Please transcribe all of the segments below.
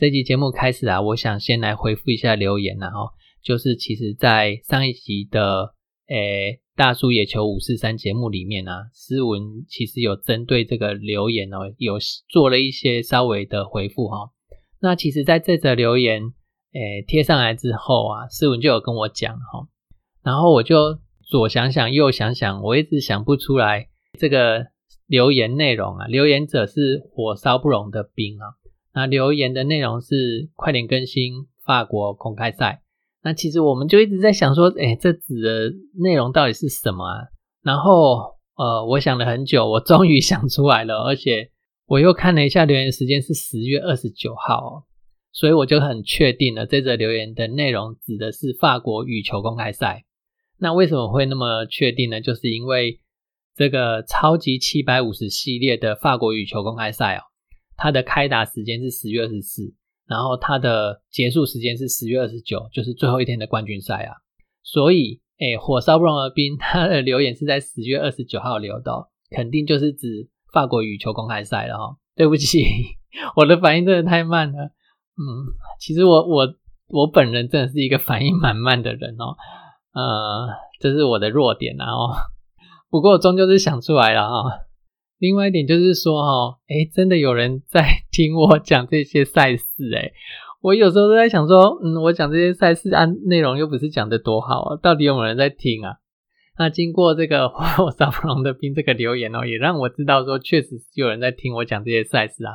这集节目开始啊，我想先来回复一下留言然后就是其实在上一集的诶。大叔野球五四三节目里面啊，思文其实有针对这个留言哦，有做了一些稍微的回复哈。那其实在这则留言诶贴上来之后啊，思文就有跟我讲哈，然后我就左想想右想想，我一直想不出来这个留言内容啊。留言者是火烧不容的兵啊，那留言的内容是快点更新法国公开赛。那其实我们就一直在想说，哎，这指的内容到底是什么啊？然后，呃，我想了很久，我终于想出来了，而且我又看了一下留言时间是十月二十九号，所以我就很确定了，这则留言的内容指的是法国羽球公开赛。那为什么会那么确定呢？就是因为这个超级七百五十系列的法国羽球公开赛哦，它的开打时间是十月二十四。然后它的结束时间是十月二十九，就是最后一天的冠军赛啊。所以，哎，火烧不容的冰，他的留言是在十月二十九号留的，肯定就是指法国羽球公开赛了哈。对不起，我的反应真的太慢了。嗯，其实我我我本人真的是一个反应蛮慢的人哦。呃，这是我的弱点然后，不过终究是想出来了哈。另外一点就是说，哈，哎，真的有人在听我讲这些赛事，哎，我有时候都在想说，嗯，我讲这些赛事按内容又不是讲的多好啊，到底有没有人在听啊？那经过这个 火烧不龙的兵这个留言哦，也让我知道说，确实是有人在听我讲这些赛事啊，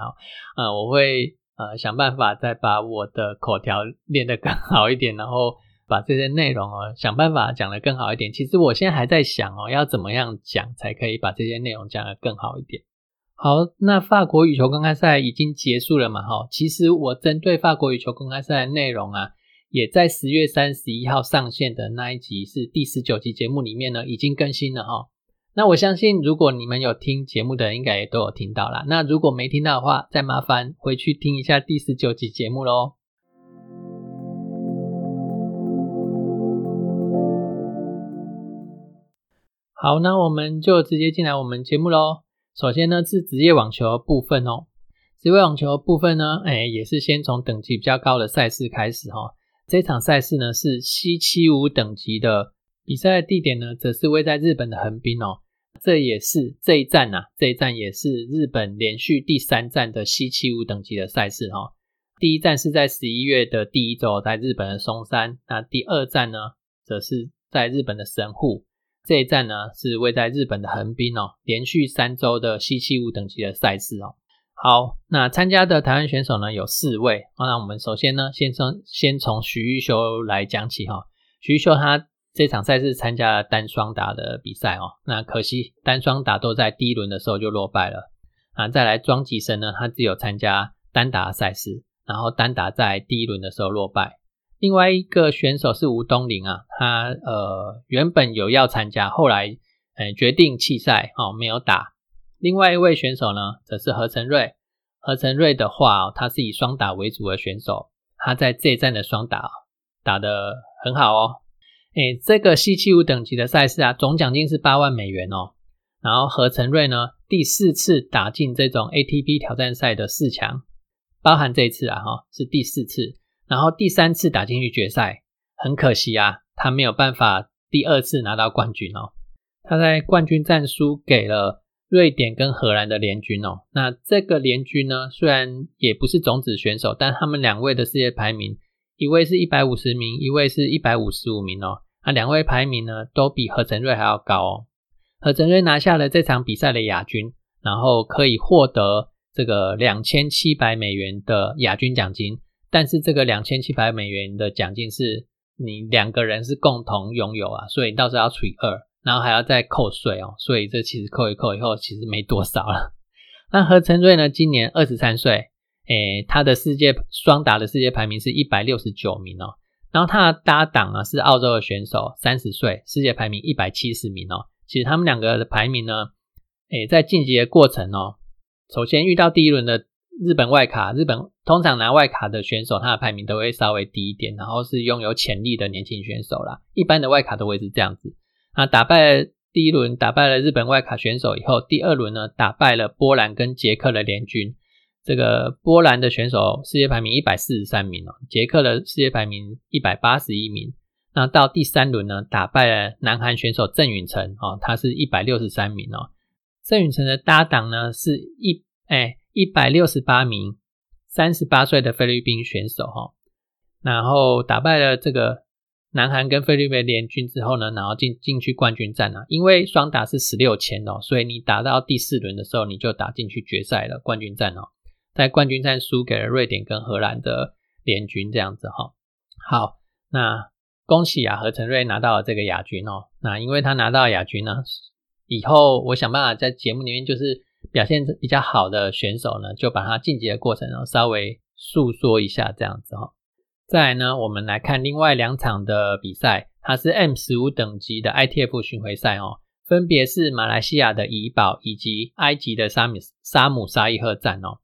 呃，我会呃想办法再把我的口条练得更好一点，然后。把这些内容哦，想办法讲得更好一点。其实我现在还在想哦，要怎么样讲才可以把这些内容讲得更好一点。好，那法国羽球公开赛已经结束了嘛？哈，其实我针对法国羽球公开赛的内容啊，也在十月三十一号上线的那一集是第十九集节目里面呢，已经更新了哈。那我相信，如果你们有听节目的人，应该也都有听到啦。那如果没听到的话，再麻烦回去听一下第十九集节目喽。好，那我们就直接进来我们节目喽。首先呢是职业网球部分哦，职业网球部分呢，哎，也是先从等级比较高的赛事开始哈。这场赛事呢是 C 七五等级的比赛地点呢，则是位在日本的横滨哦。这也是这一站呐，这一站也是日本连续第三站的 C 七五等级的赛事哈。第一站是在十一月的第一周，在日本的松山。那第二站呢，则是在日本的神户。这一站呢是位在日本的横滨哦，连续三周的 C 七五等级的赛事哦。好，那参加的台湾选手呢有四位。那我们首先呢，先从先从徐玉修来讲起哈。徐玉修他这场赛事参加了单双打的比赛哦，那可惜单双打都在第一轮的时候就落败了啊。再来庄吉生呢，他只有参加单打赛事，然后单打在第一轮的时候落败。另外一个选手是吴东林啊，他呃原本有要参加，后来呃决定弃赛哦，没有打。另外一位选手呢，则是何成瑞。何成瑞的话，他是以双打为主的选手，他在这一站的双打打得很好哦。哎，这个 C 七五等级的赛事啊，总奖金是八万美元哦。然后何成瑞呢，第四次打进这种 ATP 挑战赛的四强，包含这一次啊哈，是第四次。然后第三次打进去决赛，很可惜啊，他没有办法第二次拿到冠军哦。他在冠军战输给了瑞典跟荷兰的联军哦。那这个联军呢，虽然也不是种子选手，但他们两位的世界排名，一位是一百五十名，一位是一百五十五名哦。那两位排名呢，都比何晨瑞还要高哦。何晨瑞拿下了这场比赛的亚军，然后可以获得这个两千七百美元的亚军奖金。但是这个两千七百美元的奖金是你两个人是共同拥有啊，所以到时候要除以二，然后还要再扣税哦，所以这其实扣一扣以后其实没多少了。那何成瑞呢，今年二十三岁，诶，他的世界双打的世界排名是一百六十九名哦。然后他的搭档呢是澳洲的选手，三十岁，世界排名一百七十名哦。其实他们两个的排名呢，诶，在晋级的过程哦，首先遇到第一轮的日本外卡，日本通常拿外卡的选手，他的排名都会稍微低一点，然后是拥有潜力的年轻选手啦。一般的外卡都会是这样子。那打败第一轮打败了日本外卡选手以后，第二轮呢打败了波兰跟捷克的联军。这个波兰的选手世界排名一百四十三名哦，捷克的世界排名一百八十一名。那到第三轮呢，打败了南韩选手郑允成哦，他是一百六十三名哦。郑允成的搭档呢是一哎一百六十八名三十八岁的菲律宾选手哈，然后打败了这个南韩跟菲律宾联军之后呢，然后进进去冠军战啊，因为双打是十六签哦，所以你打到第四轮的时候，你就打进去决赛了冠军战哦。在冠军战输给了瑞典跟荷兰的联军，这样子哈。好，那恭喜啊，何成瑞拿到了这个亚军哦。那因为他拿到亚军呢，以后我想办法在节目里面就是表现比较好的选手呢，就把他晋级的过程呢稍微诉说一下这样子哈。再来呢，我们来看另外两场的比赛，它是 M 十五等级的 ITF 巡回赛哦，分别是马来西亚的怡保以及埃及的沙米沙姆沙伊赫站哦。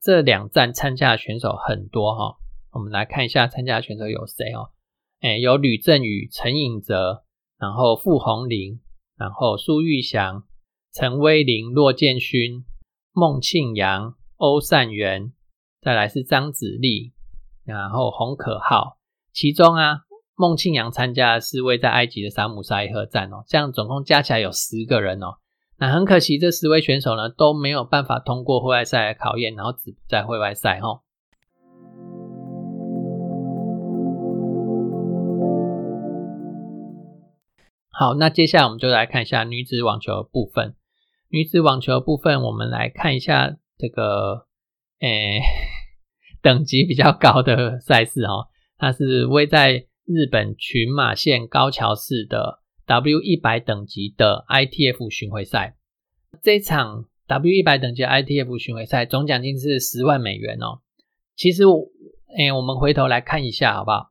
这两站参加的选手很多哈，我们来看一下参加选手有谁哦？哎，有吕振宇、陈颖哲，然后傅红林，然后苏玉祥、陈威林、骆建勋、孟庆阳、欧善元，再来是张子立，然后洪可浩。其中啊，孟庆阳参加的是位在埃及的沙姆沙伊赫站哦，这样总共加起来有十个人哦。那很可惜，这十位选手呢都没有办法通过户外赛的考验，然后只在户外赛哈。好，那接下来我们就来看一下女子网球部分。女子网球部分，我们来看一下这个诶 等级比较高的赛事哦，它是位在日本群马县高桥市的。W 一百等级的 ITF 巡回赛，这场 W 一百等级 ITF 巡回赛总奖金是十万美元哦。其实，诶，我们回头来看一下好不好？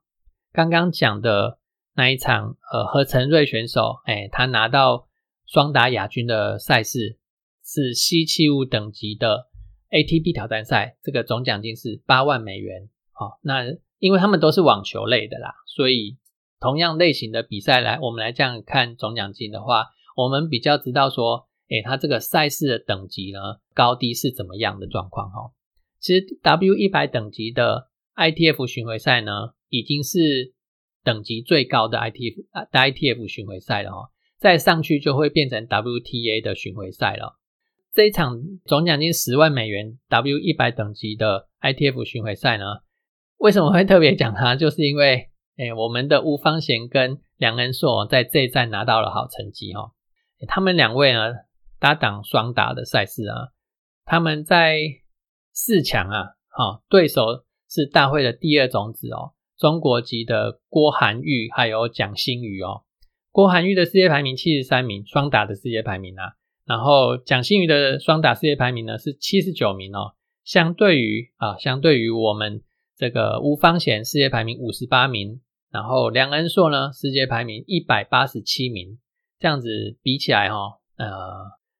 刚刚讲的那一场，呃，何成瑞选手，诶，他拿到双打亚军的赛事是 C 七五等级的 ATP 挑战赛，这个总奖金是八万美元。好，那因为他们都是网球类的啦，所以。同样类型的比赛来，我们来这样看总奖金的话，我们比较知道说，诶，它这个赛事的等级呢，高低是怎么样的状况哈。其实 W 一百等级的 ITF 巡回赛呢，已经是等级最高的 ITF ITF 巡回赛了哈。再上去就会变成 WTA 的巡回赛了。这一场总奖金十万美元 W 一百等级的 ITF 巡回赛呢，为什么会特别讲它？就是因为哎，我们的吴方贤跟梁恩硕在这一站拿到了好成绩哈。他们两位呢搭档双打的赛事啊，他们在四强啊，哈，对手是大会的第二种子哦，中国籍的郭涵玉还有蒋欣宇哦。郭涵玉的世界排名七十三名，双打的世界排名啊，然后蒋欣宇的双打世界排名呢是七十九名哦。相对于啊，相对于我们。这个吴方贤世界排名五十八名，然后梁恩硕呢世界排名一百八十七名，这样子比起来哈，呃，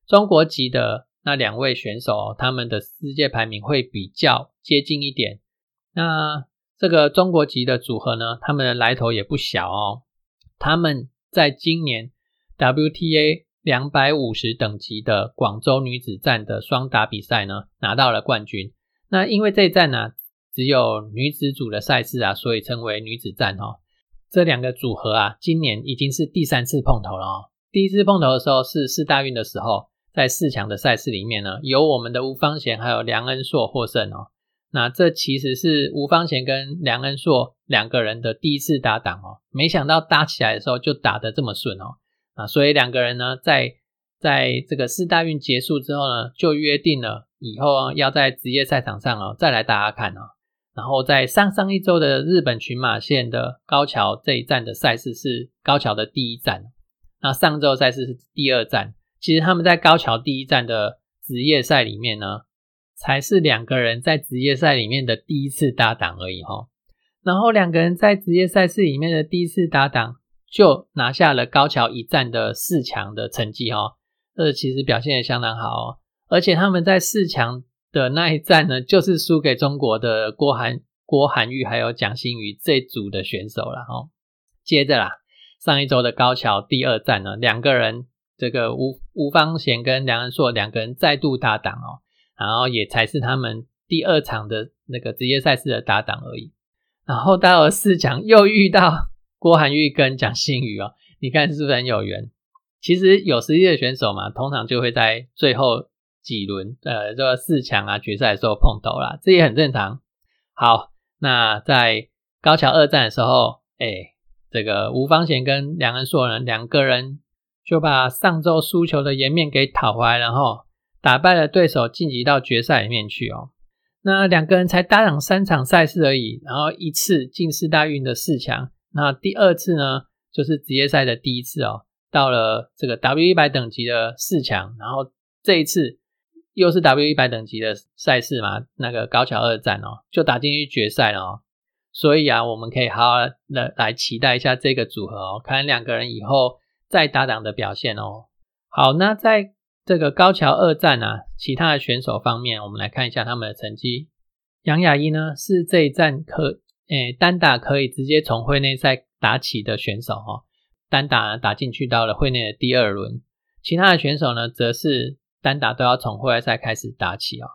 中国籍的那两位选手，他们的世界排名会比较接近一点。那这个中国籍的组合呢，他们的来头也不小哦。他们在今年 WTA 两百五十等级的广州女子站的双打比赛呢，拿到了冠军。那因为这一站呢。只有女子组的赛事啊，所以称为女子战哦。这两个组合啊，今年已经是第三次碰头了哦。第一次碰头的时候是四大运的时候，在四强的赛事里面呢，有我们的吴方贤还有梁恩硕获胜哦。那这其实是吴方贤跟梁恩硕两个人的第一次搭档哦。没想到搭起来的时候就打得这么顺哦。啊，所以两个人呢，在在这个四大运结束之后呢，就约定了以后要在职业赛场上哦，再来大家看哦。然后在上上一周的日本群马县的高桥这一站的赛事是高桥的第一站，那上周赛事是第二站。其实他们在高桥第一站的职业赛里面呢，才是两个人在职业赛里面的第一次搭档而已哈。然后两个人在职业赛事里面的第一次搭档，就拿下了高桥一战的四强的成绩哈。这其实表现也相当好哦。而且他们在四强的那一战呢，就是输给中国的郭涵、郭涵玉还有蒋欣宇这组的选手了哈。接着啦，上一周的高桥第二战呢，两个人这个吴吴方贤跟梁恩硕两个人再度搭档哦，然后也才是他们第二场的那个职业赛事的搭档而已。然后到了四强，又遇到 郭涵玉跟蒋欣宇哦，你看是不是很有缘？其实有实力的选手嘛，通常就会在最后几轮，呃，这个四强啊决赛的时候碰头啦，这也很正常。好，那在高桥二战的时候，哎，这个吴方贤跟梁恩硕呢，两个人就把上周输球的颜面给讨回来，然后打败了对手，晋级到决赛里面去哦。那两个人才搭档三场赛事而已，然后一次进四大运的四强，那第二次呢，就是职业赛的第一次哦，到了这个 W 一百等级的四强，然后这一次又是 W 一百等级的赛事嘛，那个高桥二战哦，就打进去决赛了哦，所以啊，我们可以好好的来期待一下这个组合哦，看两个人以后再搭档的表现哦。好，那在。这个高桥二战啊，其他的选手方面，我们来看一下他们的成绩。杨雅一呢是这一战可诶单打可以直接从会内赛打起的选手哦，单打打进去到了会内的第二轮。其他的选手呢，则是单打都要从会外赛开始打起哦。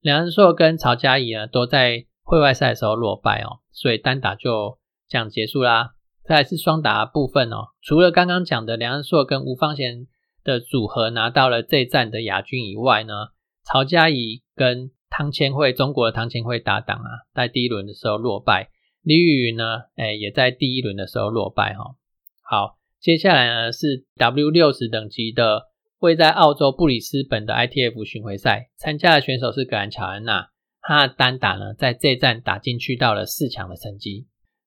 梁仁硕跟曹嘉怡呢都在会外赛的时候落败哦，所以单打就这样结束啦。再来是双打部分哦，除了刚刚讲的梁仁硕跟吴方贤。的组合拿到了这站的亚军以外呢，曹嘉怡跟汤千惠，中国的汤千惠搭档啊，在第一轮的时候落败。李雨云呢，哎，也在第一轮的时候落败哈。好，接下来呢是 W 六十等级的，位在澳洲布里斯本的 ITF 巡回赛，参加的选手是格兰乔安娜，她的单打呢在这站打进去到了四强的成绩。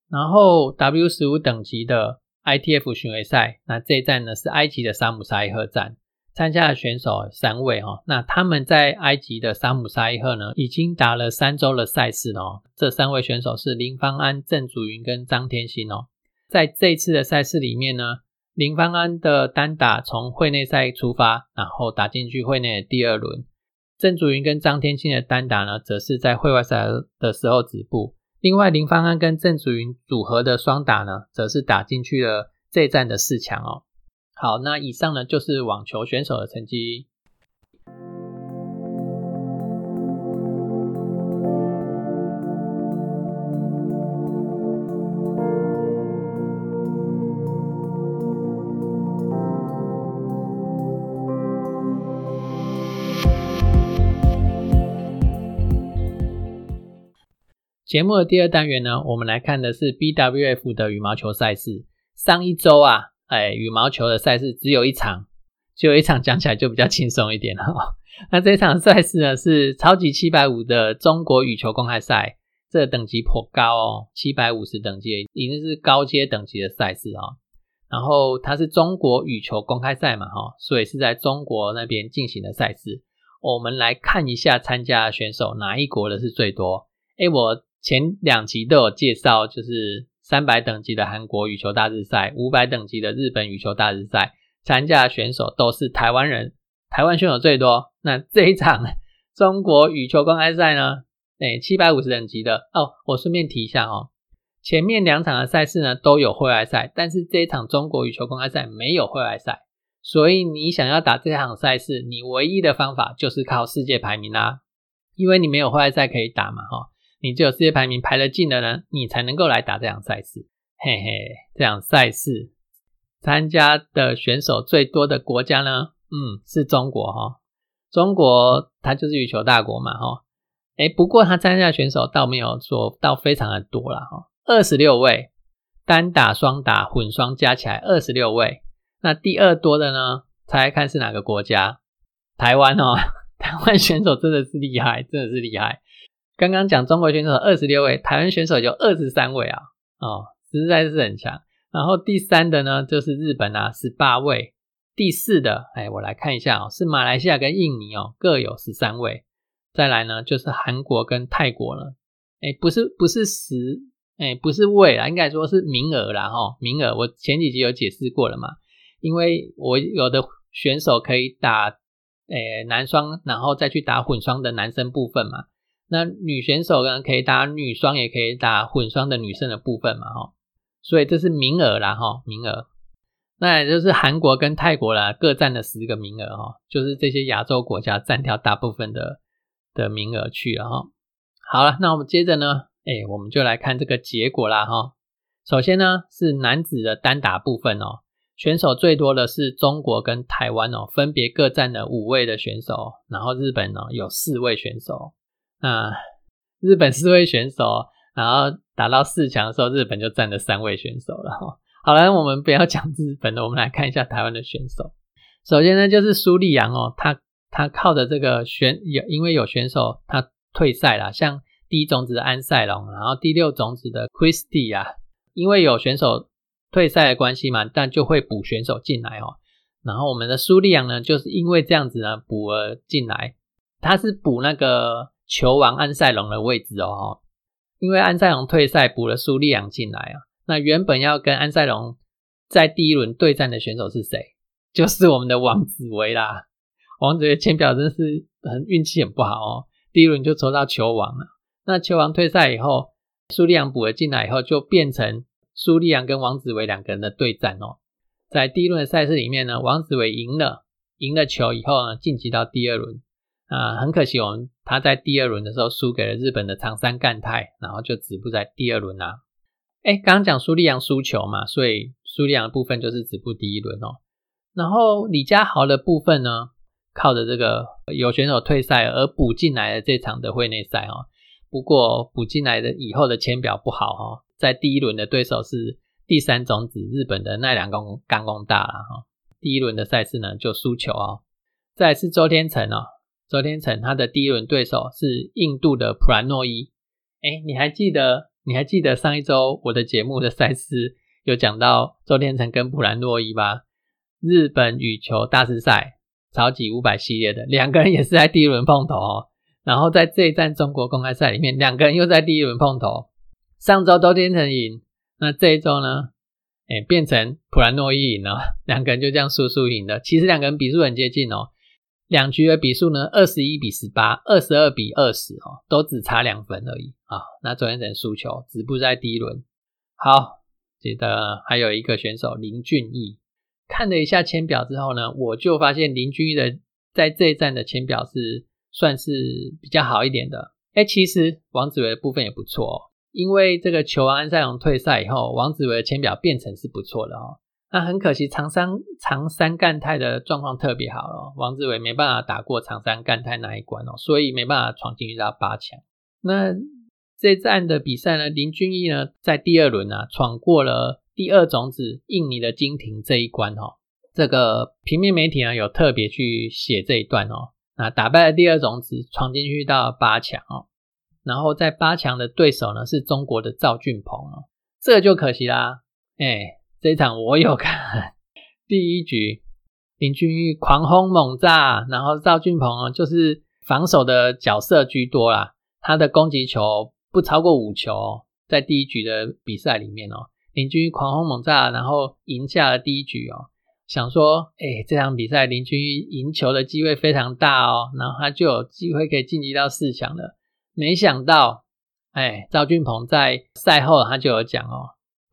然后 W 十五等级的。ITF 巡回赛，那这一站呢是埃及的沙姆沙伊赫站，参加的选手三位哈，那他们在埃及的沙姆沙伊赫呢已经打了三周的赛事哦，这三位选手是林芳安、郑祖云跟张天心哦，在这次的赛事里面呢，林芳安的单打从会内赛出发，然后打进去会内的第二轮，郑祖云跟张天心的单打呢，则是在会外赛的时候止步。另外，林芳安跟郑祖云组合的双打呢，则是打进去了这一站的四强哦。好，那以上呢就是网球选手的成绩。节目的第二单元呢，我们来看的是 BWF 的羽毛球赛事。上一周啊，哎，羽毛球的赛事只有一场，只有一场，讲起来就比较轻松一点了。那这场赛事呢，是超级七百五的中国羽球公开赛，这等级颇高哦，七百五十等级已经是高阶等级的赛事哦。然后它是中国羽球公开赛嘛，哈，所以是在中国那边进行的赛事。我们来看一下参加的选手哪一国的是最多？哎，我。前两集都有介绍，就是三百等级的韩国羽球大日赛，五百等级的日本羽球大日赛，参加的选手都是台湾人，台湾选手最多。那这一场 中国羽球公开赛呢？哎，七百五十等级的哦。我顺便提一下哦，前面两场的赛事呢都有会外赛，但是这一场中国羽球公开赛没有会外赛，所以你想要打这场赛事，你唯一的方法就是靠世界排名啦，因为你没有会外赛可以打嘛，哈。你只有世界排名排得进的呢，你才能够来打这场赛事。嘿嘿，这场赛事参加的选手最多的国家呢，嗯，是中国哈。中国它就是羽球大国嘛哈。哎，不过他参加的选手倒没有说到非常的多了哈，二十六位，单打、双打、混双加起来二十六位。那第二多的呢，猜猜看是哪个国家？台湾哦，台湾选手真的是厉害，真的是厉害。刚刚讲中国选手二十六位，台湾选手有二十三位啊，哦，实在是很强。然后第三的呢，就是日本啊，十八位。第四的，哎，我来看一下哦，是马来西亚跟印尼哦，各有十三位。再来呢就是韩国跟泰国了。哎，不是不是十，哎不是位啦，应该说是名额啦哈，名额我前几集有解释过了嘛，因为我有的选手可以打，诶男双，然后再去打混双的男生部分嘛，那女选手呢可以打女双，也可以打混双的女生的部分嘛哈，所以这是名额啦哈，名额，那也就是韩国跟泰国啦各占了十个名额哈，就是这些亚洲国家占掉大部分的的名额去了哈。好了，那我们接着呢，哎，我们就来看这个结果啦哈。首先呢是男子的单打部分哦，选手最多的是中国跟台湾哦，分别各占了五位的选手，然后日本呢有四位选手。那日本四位选手，然后打到四强的时候，日本就占了三位选手了哈。好了，我们不要讲日本的，我们来看一下台湾的选手。首先呢就是苏丽阳哦，他他靠的这个选有，因为有选手他。退赛了，像第一种子的安塞龙，然后第六种子的 Christy 啊，因为有选手退赛的关系嘛，但就会补选手进来哦。然后我们的苏利昂呢，就是因为这样子呢补了进来，他是补那个球王安塞龙的位置哦。因为安塞龙退赛，补了苏利昂进来啊。那原本要跟安塞龙在第一轮对战的选手是谁？就是我们的王子维啦。王子维签表真是很运气很不好哦。第一轮就抽到球王了，那球王退赛以后，苏利昂补了进来以后，就变成苏利昂跟王子维两个人的对战哦。在第一轮的赛事里面呢，王子维赢了，赢了球以后呢，晋级到第二轮。啊，很可惜，我们他在第二轮的时候输给了日本的长山干太，然后就止步在第二轮啊。哎，刚刚讲苏利昂输球嘛，所以苏利昂的部分就是止步第一轮哦。然后李佳豪的部分呢？靠着这个有选手退赛而补进来的这场的会内赛哦，不过补进来的以后的签表不好哦，在第一轮的对手是第三种子日本的奈良公刚公大了哈，第一轮的赛事呢就输球哦。再是周天成哦，周天成他的第一轮对手是印度的普兰诺伊，哎，你还记得你还记得上一周我的节目的赛事有讲到周天成跟普兰诺伊吧？日本羽球大师赛。超级五百系列的两个人也是在第一轮碰头哦，然后在这一站中国公开赛里面，两个人又在第一轮碰头。上周周天成赢，那这一周呢？哎，变成普兰诺伊赢了，两个人就这样输输赢的。其实两个人比数很接近哦，两局的比数呢，二十一比十八，二十二比二十哦，都只差两分而已啊。那昨天成输球，止步在第一轮。好，记得还有一个选手林俊逸。看了一下签表之后呢，我就发现林俊毅的在这一站的签表是算是比较好一点的。哎，其实王子维的部分也不错哦，因为这个球王安塞龙退赛以后，王子维的签表变成是不错的哦。那很可惜，长山长山干太的状况特别好哦，王志伟没办法打过长山干太那一关哦，所以没办法闯进去到八强。那这站的比赛呢，林俊逸呢在第二轮啊闯过了。第二种子印尼的金廷这一关哦，这个平面媒体呢有特别去写这一段哦。那打败了第二种子，闯进去到八强哦。然后在八强的对手呢是中国的赵俊鹏哦，这就可惜啦。哎，这一场我有看第一局，林俊玉狂轰猛炸，然后赵俊鹏就是防守的角色居多啦，他的攻击球不超过五球，在第一局的比赛里面哦。林俊狂轰猛炸，然后赢下了第一局哦。想说，哎，这场比赛林俊赢球的机会非常大哦，然后他就有机会可以晋级到四强了。没想到，哎，赵俊鹏在赛后他就有讲哦，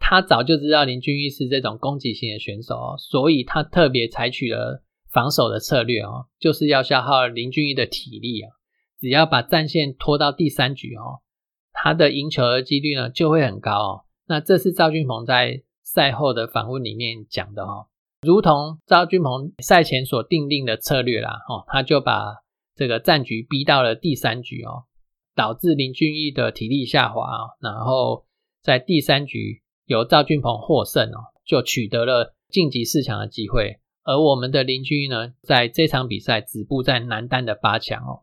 他早就知道林俊逸是这种攻击型的选手哦，所以他特别采取了防守的策略哦，就是要消耗林俊逸的体力啊。只要把战线拖到第三局哦，他的赢球的几率呢就会很高哦。那这是赵俊鹏在赛后的访问里面讲的哦，如同赵俊鹏赛前所定定的策略啦，哦，他就把这个战局逼到了第三局哦，导致林俊逸的体力下滑，然后在第三局由赵俊鹏获胜哦，就取得了晋级四强的机会，而我们的邻居呢，在这场比赛止步在男单的八强哦，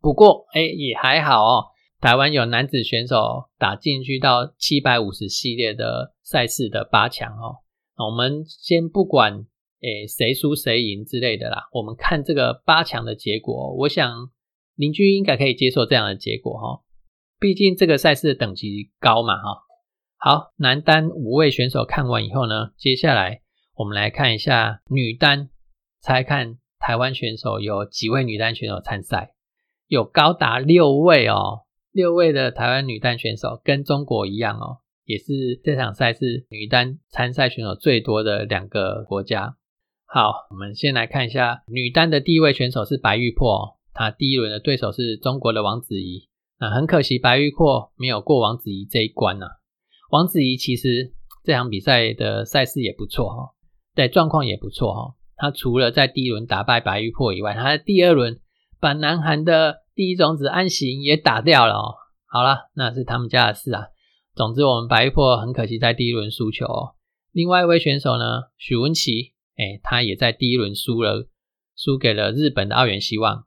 不过哎也还好哦。台湾有男子选手打进去到七百五十系列的赛事的八强哦。我们先不管诶谁输谁赢之类的啦，我们看这个八强的结果，我想邻居应该可以接受这样的结果哈，毕竟这个赛事的等级高嘛哈。好，男单五位选手看完以后呢，接下来我们来看一下女单，猜看台湾选手有几位女单选手参赛？有高达六位哦，六位的台湾女单选手跟中国一样哦，也是这场赛事女单参赛选手最多的两个国家。好，我们先来看一下女单的第一位选手是白玉珀，她第一轮的对手是中国的王子怡。那很可惜，白玉珀没有过王子怡这一关呢。王子怡其实这场比赛的赛事也不错哈，对状况也不错哈。他除了在第一轮打败白玉珀以外，他在第二轮把南韩的第一种子安行也打掉了哦。好了，那是他们家的事啊。总之，我们白玉珀很可惜在第一轮输球。哦另外一位选手呢，许文琪，哎，他也在第一轮输了，输给了日本的奥原希望。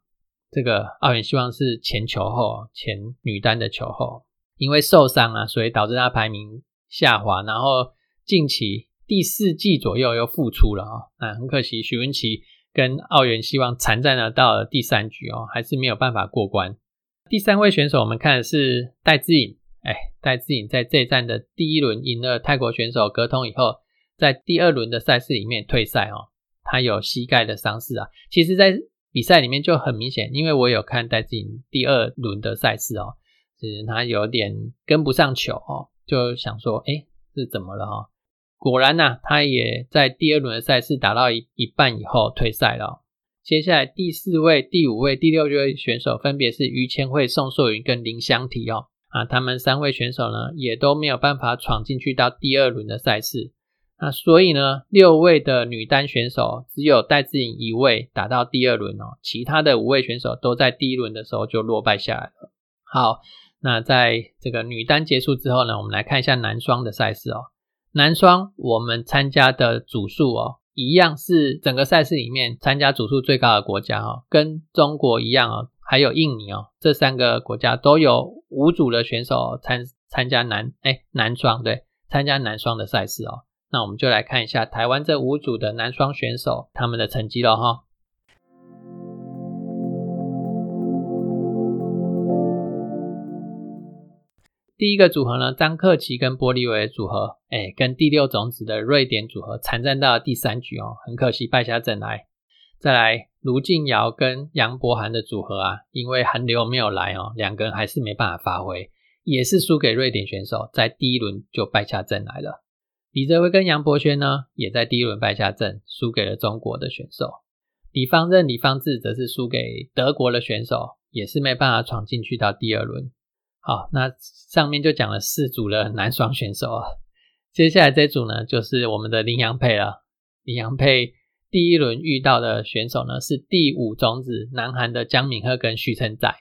这个奥原希望是前球后，前女单的球后。因为受伤啊，所以导致他排名下滑，然后近期第四季左右又复出了啊，那很可惜，许文琪跟奥原希望残战了到了第三局哦，还是没有办法过关。第三位选手我们看的是戴志颖，哎，戴志颖在这一站的第一轮赢了泰国选手格通以后，在第二轮的赛事里面退赛哦，他有膝盖的伤势啊，其实在比赛里面就很明显，因为我有看戴志颖第二轮的赛事哦。是他有点跟不上球哦，就想说，哎，是怎么了哈？果然呐，他也在第二轮的赛事打到一一半以后退赛了。接下来第四位、第五位、第六位选手分别是于千惠、宋硕云跟林香缇哦。啊，他们三位选手呢，也都没有办法闯进去到第二轮的赛事。那所以呢，六位的女单选手只有戴志颖一位打到第二轮哦，其他的五位选手都在第一轮的时候就落败下来了。好。那在这个女单结束之后呢，我们来看一下男双的赛事哦。男双我们参加的组数哦，一样是整个赛事里面参加组数最高的国家哦，跟中国一样哦，还有印尼哦，这三个国家都有五组的选手参参加男哎男双对，参加男双的赛事哦。那我们就来看一下台湾这五组的男双选手他们的成绩了哈。第一个组合呢，张克奇跟玻利维组合，哎，跟第六种子的瑞典组合惨战到了第三局哦，很可惜败下阵来。再来，卢静瑶跟杨博涵的组合啊，因为韩流没有来哦，两个人还是没办法发挥，也是输给瑞典选手，在第一轮就败下阵来了。李泽威跟杨博轩呢，也在第一轮败下阵，输给了中国的选手。李方任、李方志则是输给德国的选手，也是没办法闯进去到第二轮。好，那上面就讲了四组的男双选手啊，接下来这组呢就是我们的林洋配了。林洋配第一轮遇到的选手呢是第五种子南韩的姜敏赫跟徐成宰。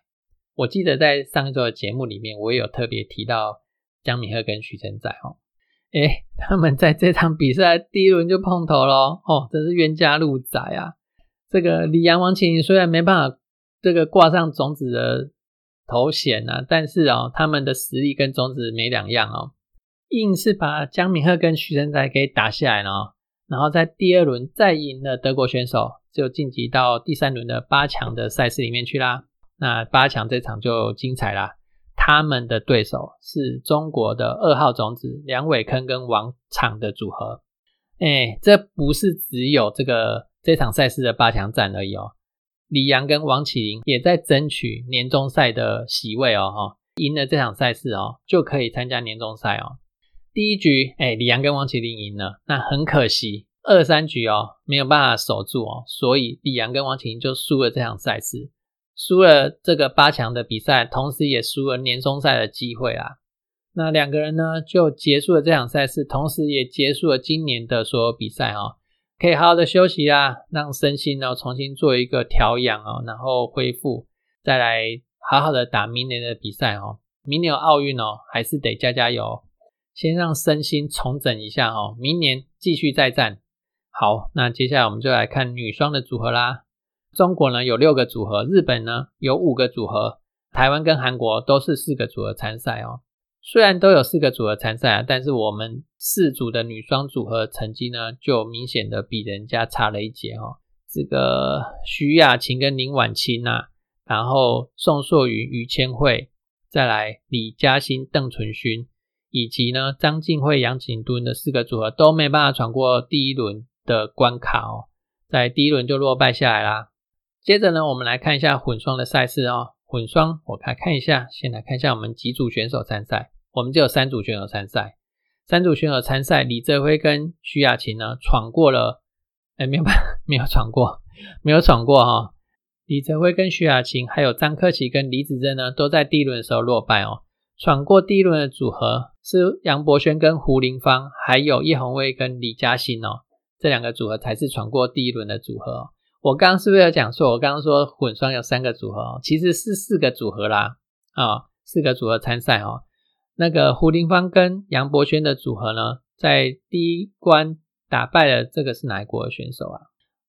我记得在上一周的节目里面，我也有特别提到姜敏赫跟徐成宰哦。诶他们在这场比赛第一轮就碰头咯哦，真是冤家路窄啊！这个李阳王晴虽然没办法这个挂上种子的。头衔啊，但是哦，他们的实力跟中子没两样哦，硬是把江敏赫跟徐成才给打下来了，然后在第二轮再赢了德国选手，就晋级到第三轮的八强的赛事里面去啦。那八强这场就精彩啦，他们的对手是中国的二号种子梁伟坑跟王昶的组合。哎，这不是只有这个这场赛事的八强战而已哦。李阳跟王启林也在争取年终赛的席位哦，哈，赢了这场赛事哦，就可以参加年终赛哦。第一局，哎，李阳跟王启林赢了，那很可惜，二三局哦没有办法守住哦，所以李阳跟王启林就输了这场赛事，输了这个八强的比赛，同时也输了年终赛的机会啊。那两个人呢就结束了这场赛事，同时也结束了今年的所有比赛哦。可以好好的休息啊，让身心呢重新做一个调养哦，然后恢复，再来好好的打明年的比赛哦。明年有奥运哦，还是得加加油，先让身心重整一下哦，明年继续再战。好，那接下来我们就来看女双的组合啦。中国呢有六个组合，日本呢有五个组合，台湾跟韩国都是四个组合参赛哦。虽然都有四个组合参赛啊，但是我们四组的女双组合成绩呢，就明显的比人家差了一截哦。这个徐雅琴跟林婉清啊，然后宋硕云、于千惠，再来李嘉欣、邓淳勋，以及呢张静惠、杨景敦的四个组合都没办法闯过第一轮的关卡哦，在第一轮就落败下来啦。接着呢，我们来看一下混双的赛事哦。混双，我来看一下，先来看一下我们几组选手参赛。我们就有三组选手参赛，三组选手参赛，李泽辉跟徐雅琴呢闯过了，哎，没有办，没有闯过，没有闯过哈。李泽辉跟徐雅琴，还有张克奇跟李子珍呢，都在第一轮的时候落败哦。闯过第一轮的组合是杨博轩跟胡林芳，还有叶红卫跟李嘉欣哦，这两个组合才是闯过第一轮的组合。我刚刚是不是有讲说？我刚刚说混双有三个组合，其实是四个组合啦，啊，四个组合参赛哦。那个胡林芳跟杨博轩的组合呢，在第一关打败了这个是哪一国的选手啊？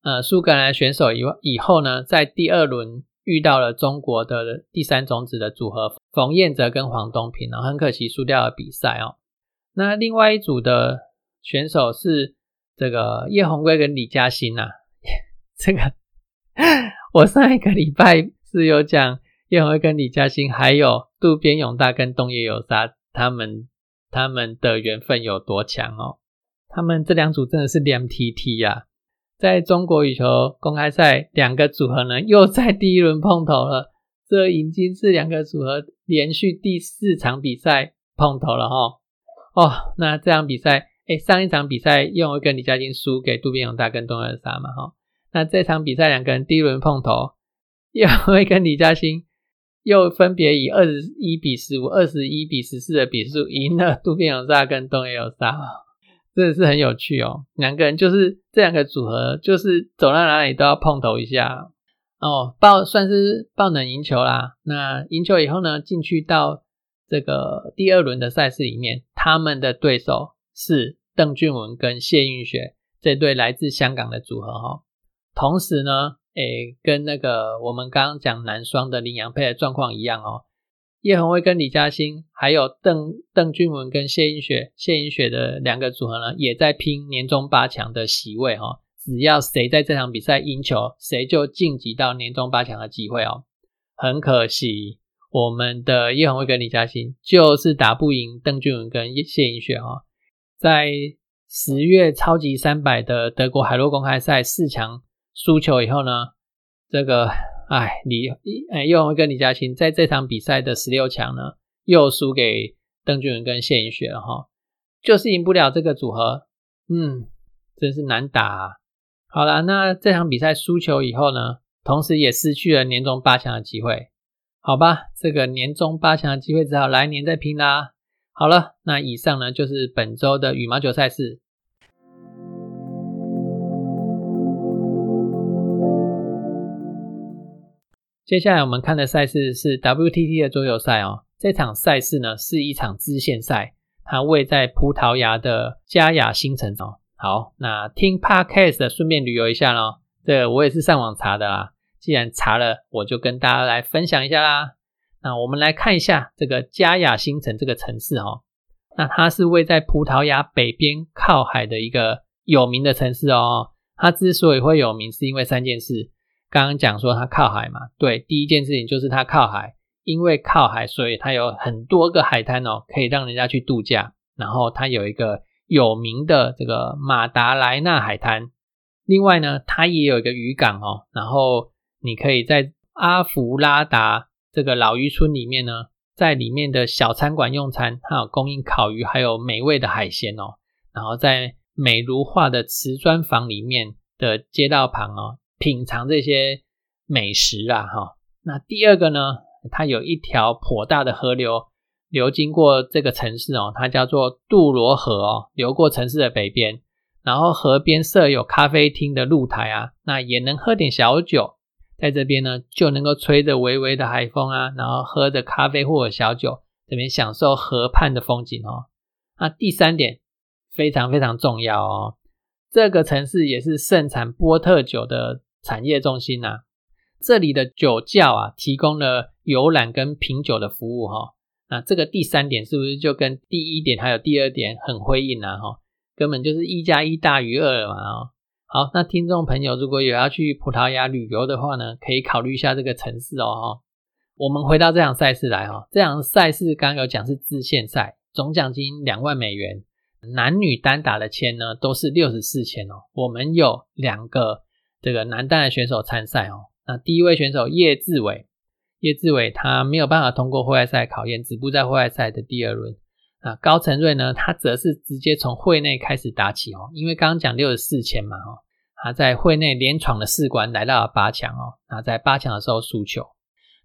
呃，苏格兰选手以以后呢，在第二轮遇到了中国的第三种子的组合冯彦哲跟黄东平，然后很可惜输掉了比赛哦。那另外一组的选手是这个叶红贵跟李嘉欣呐。这个我上一个礼拜是有讲叶红跟李嘉欣，还有渡边勇大跟东野有沙，他们他们的缘分有多强哦？他们这两组真的是两 T T 呀！在中国羽球公开赛，两个组合呢又在第一轮碰头了，这已经是两个组合连续第四场比赛碰头了哈。哦，那这场比赛，哎，上一场比赛叶红跟李嘉欣输给渡边勇大跟东野有沙嘛哈。那这场比赛两个人第一轮碰头，又会跟李嘉欣又分别以二十一比十五、二十一比十四的比数赢了渡边勇沙跟东野有沙，真的是很有趣哦。两个人就是这两个组合，就是走到哪里都要碰头一下哦，爆算是爆冷赢球啦。那赢球以后呢，进去到这个第二轮的赛事里面，他们的对手是邓俊文跟谢运雪这对来自香港的组合哈。同时呢，诶，跟那个我们刚刚讲男双的林洋配的状况一样哦，叶恒威跟李嘉欣，还有邓邓俊文跟谢英雪，谢英雪的两个组合呢，也在拼年终八强的席位哈。只要谁在这场比赛赢球，谁就晋级到年终八强的机会哦。很可惜，我们的叶恒威跟李嘉欣就是打不赢邓俊文跟谢英雪哈。在十月超级三百的德国海洛公开赛四强。输球以后呢，这个哎李哎又跟李嘉欣在这场比赛的十六强呢，又输给邓俊文跟谢颖雪了哈，就是赢不了这个组合，嗯，真是难打。好了，那这场比赛输球以后呢，同时也失去了年终八强的机会，好吧，这个年终八强的机会只好来年再拼啦。好了，那以上呢就是本周的羽毛球赛事。接下来我们看的赛事是 WTT 的桌游赛哦。这场赛事呢是一场支线赛，它位在葡萄牙的加雅新城哦。好，那听 Podcast 顺便旅游一下咯。这我也是上网查的啦。既然查了，我就跟大家来分享一下啦。那我们来看一下这个加雅新城这个城市哦。那它是位在葡萄牙北边靠海的一个有名的城市哦。它之所以会有名，是因为三件事。刚刚讲说它靠海嘛，对，第一件事情就是它靠海，因为靠海，所以它有很多个海滩哦，可以让人家去度假。然后它有一个有名的这个马达莱纳海滩，另外呢，它也有一个渔港哦。然后你可以在阿弗拉达这个老渔村里面呢，在里面的小餐馆用餐，它有供应烤鱼，还有美味的海鲜哦。然后在美如画的瓷砖房里面的街道旁哦。品尝这些美食啊，哈。那第二个呢，它有一条颇大的河流流经过这个城市哦，它叫做杜罗河哦，流过城市的北边。然后河边设有咖啡厅的露台啊，那也能喝点小酒，在这边呢就能够吹着微微的海风啊，然后喝着咖啡或者小酒，这边享受河畔的风景哦。那第三点非常非常重要哦，这个城市也是盛产波特酒的。产业中心呐，这里的酒窖啊，提供了游览跟品酒的服务哈。那这个第三点是不是就跟第一点还有第二点很呼应啊？哈，根本就是一加一大于二了嘛！哦，好，那听众朋友如果有要去葡萄牙旅游的话呢，可以考虑一下这个城市哦哈。我们回到这场赛事来哈，这场赛事刚刚有讲是支线赛，总奖金两万美元，男女单打的签呢都是六十四签哦。我们有两个这个男单的选手参赛哦。那第一位选手叶志伟，叶志伟他没有办法通过会外赛考验，止步在会外赛的第二轮。啊，高成瑞呢，他则是直接从会内开始打起哦，因为刚刚讲六十四签嘛哦，他在会内连闯了四关，来到了八强哦。那在八强的时候输球。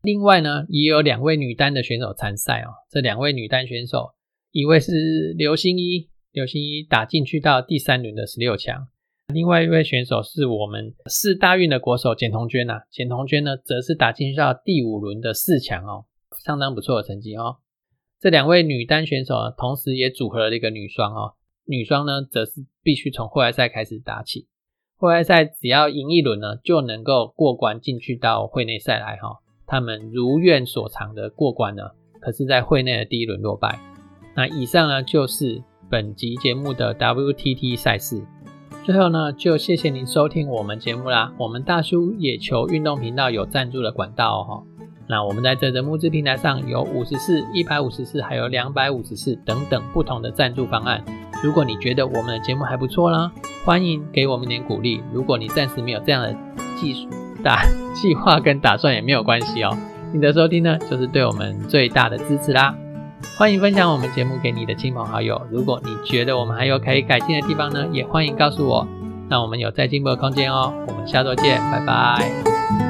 另外呢，也有两位女单的选手参赛哦。这两位女单选手，一位是刘星一，刘星一打进去到第三轮的十六强。另外一位选手是我们四大运的国手简彤娟呐，简彤娟呢，则是打进去到第五轮的四强哦，相当不错的成绩哦。这两位女单选手呢，同时也组合了一个女双哦。女双呢，则是必须从户外赛开始打起，户外赛只要赢一轮呢，就能够过关进去到会内赛来哈。他们如愿所偿的过关了，可是，在会内的第一轮落败。那以上呢，就是本集节目的 WTT 赛事。最后呢，就谢谢您收听我们节目啦。我们大叔野球运动频道有赞助的管道哦。那我们在这的募资平台上有五十四、一百五十四，还有两百五十四等等不同的赞助方案。如果你觉得我们的节目还不错啦，欢迎给我们点鼓励。如果你暂时没有这样的技术，打计划跟打算也没有关系哦，你的收听呢就是对我们最大的支持啦。欢迎分享我们节目给你的亲朋好友。如果你觉得我们还有可以改进的地方呢，也欢迎告诉我。让我们有再进步的空间哦。我们下周见，拜拜。